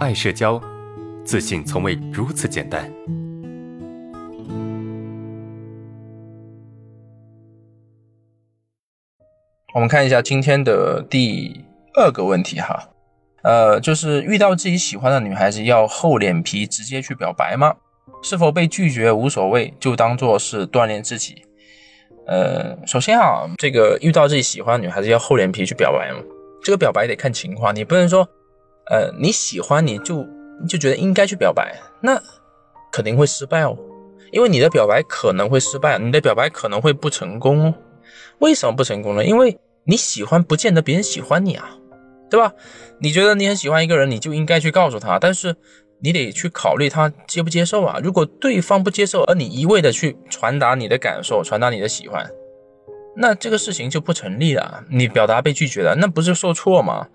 爱社交，自信从未如此简单。我们看一下今天的第二个问题哈，呃，就是遇到自己喜欢的女孩子，要厚脸皮直接去表白吗？是否被拒绝无所谓，就当做是锻炼自己。呃，首先啊，这个遇到自己喜欢的女孩子要厚脸皮去表白吗？这个表白得看情况，你不能说，呃，你喜欢你就就觉得应该去表白，那肯定会失败哦，因为你的表白可能会失败，你的表白可能会不成功哦。为什么不成功呢？因为你喜欢不见得别人喜欢你啊，对吧？你觉得你很喜欢一个人，你就应该去告诉他，但是你得去考虑他接不接受啊。如果对方不接受，而你一味的去传达你的感受，传达你的喜欢。那这个事情就不成立了，你表达被拒绝了，那不是受挫吗？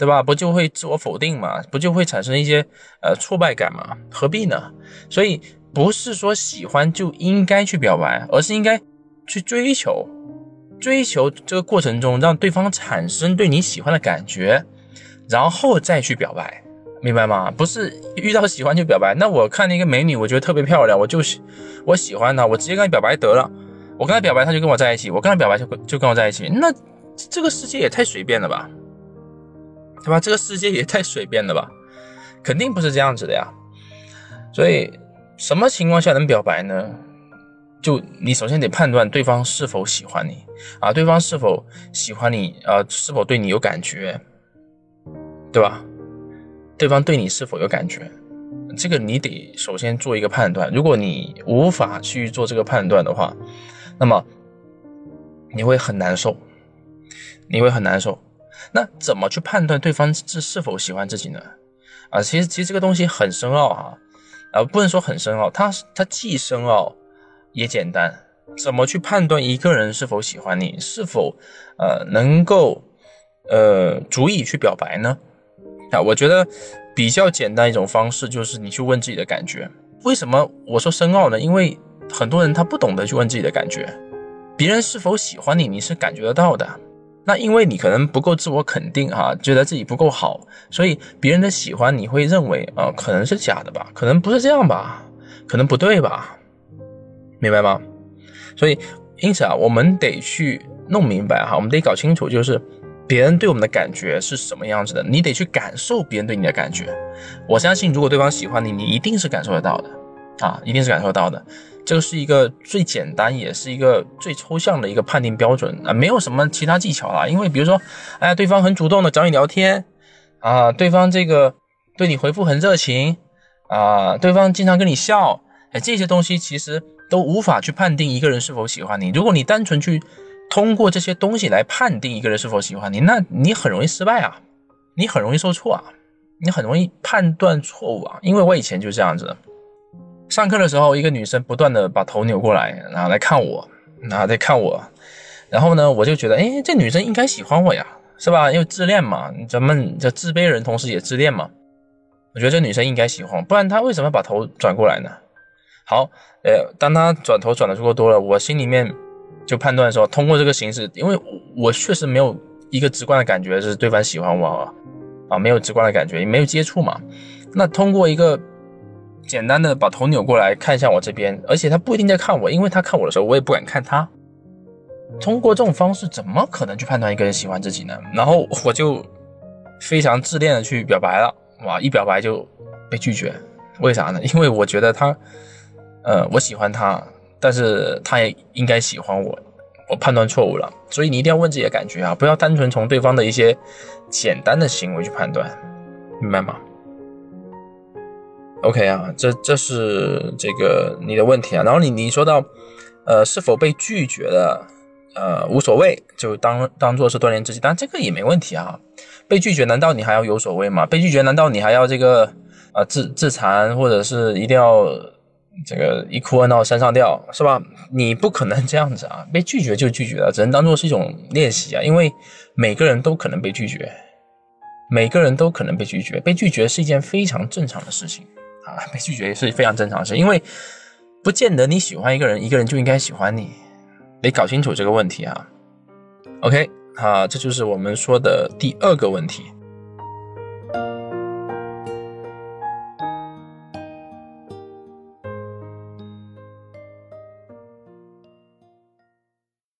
对吧？不就会自我否定吗？不就会产生一些呃挫败感吗？何必呢？所以不是说喜欢就应该去表白，而是应该去追求，追求这个过程中让对方产生对你喜欢的感觉，然后再去表白，明白吗？不是遇到喜欢就表白。那我看那个美女，我觉得特别漂亮，我就是我喜欢她，我直接跟她表白得了。我跟她表白，她就跟我在一起；我跟她表白，就就跟我在一起。那这个世界也太随便了吧，对吧？这个世界也太随便了吧，肯定不是这样子的呀。所以，什么情况下能表白呢？就你首先得判断对方是否喜欢你啊，对方是否喜欢你啊，是否对你有感觉，对吧？对方对你是否有感觉，这个你得首先做一个判断。如果你无法去做这个判断的话，那么你会很难受，你会很难受。那怎么去判断对方是是否喜欢自己呢？啊，其实其实这个东西很深奥哈，啊，不能说很深奥，它它既深奥也简单。怎么去判断一个人是否喜欢你，是否呃能够呃足以去表白呢？啊，我觉得比较简单一种方式就是你去问自己的感觉。为什么我说深奥呢？因为很多人他不懂得去问自己的感觉，别人是否喜欢你，你是感觉得到的。那因为你可能不够自我肯定哈，觉得自己不够好，所以别人的喜欢你会认为啊，可能是假的吧，可能不是这样吧，可能不对吧，明白吗？所以因此啊，我们得去弄明白哈，我们得搞清楚，就是别人对我们的感觉是什么样子的，你得去感受别人对你的感觉。我相信，如果对方喜欢你，你一定是感受得到的。啊，一定是感受到的，这个是一个最简单，也是一个最抽象的一个判定标准啊，没有什么其他技巧了。因为比如说，哎，对方很主动的找你聊天啊，对方这个对你回复很热情啊，对方经常跟你笑，哎，这些东西其实都无法去判定一个人是否喜欢你。如果你单纯去通过这些东西来判定一个人是否喜欢你，那你很容易失败啊，你很容易受挫啊，你很容易判断错误啊。因为我以前就是这样子。上课的时候，一个女生不断的把头扭过来，然后来看我，然后在看我，然后呢，我就觉得，哎，这女生应该喜欢我呀，是吧？因为自恋嘛，咱们这自卑人同时也自恋嘛，我觉得这女生应该喜欢，不然她为什么把头转过来呢？好，呃，当她转头转的足够多了，我心里面就判断说，通过这个形式，因为我确实没有一个直观的感觉是对方喜欢我啊，没有直观的感觉，也没有接触嘛，那通过一个。简单的把头扭过来看向我这边，而且他不一定在看我，因为他看我的时候，我也不敢看他。通过这种方式，怎么可能去判断一个人喜欢自己呢？然后我就非常自恋的去表白了，哇，一表白就被拒绝，为啥呢？因为我觉得他，呃，我喜欢他，但是他也应该喜欢我，我判断错误了。所以你一定要问自己的感觉啊，不要单纯从对方的一些简单的行为去判断，明白吗？OK 啊，这这是这个你的问题啊。然后你你说到，呃，是否被拒绝的，呃，无所谓，就当当做是锻炼自己。但这个也没问题啊。被拒绝，难道你还要有所谓吗？被拒绝，难道你还要这个啊自自残，或者是一定要这个一哭二闹三上吊，是吧？你不可能这样子啊。被拒绝就拒绝了，只能当做是一种练习啊。因为每个人都可能被拒绝，每个人都可能被拒绝，被拒绝是一件非常正常的事情。啊，被拒绝也是非常正常的事，因为不见得你喜欢一个人，一个人就应该喜欢你，得搞清楚这个问题啊。OK，啊，这就是我们说的第二个问题。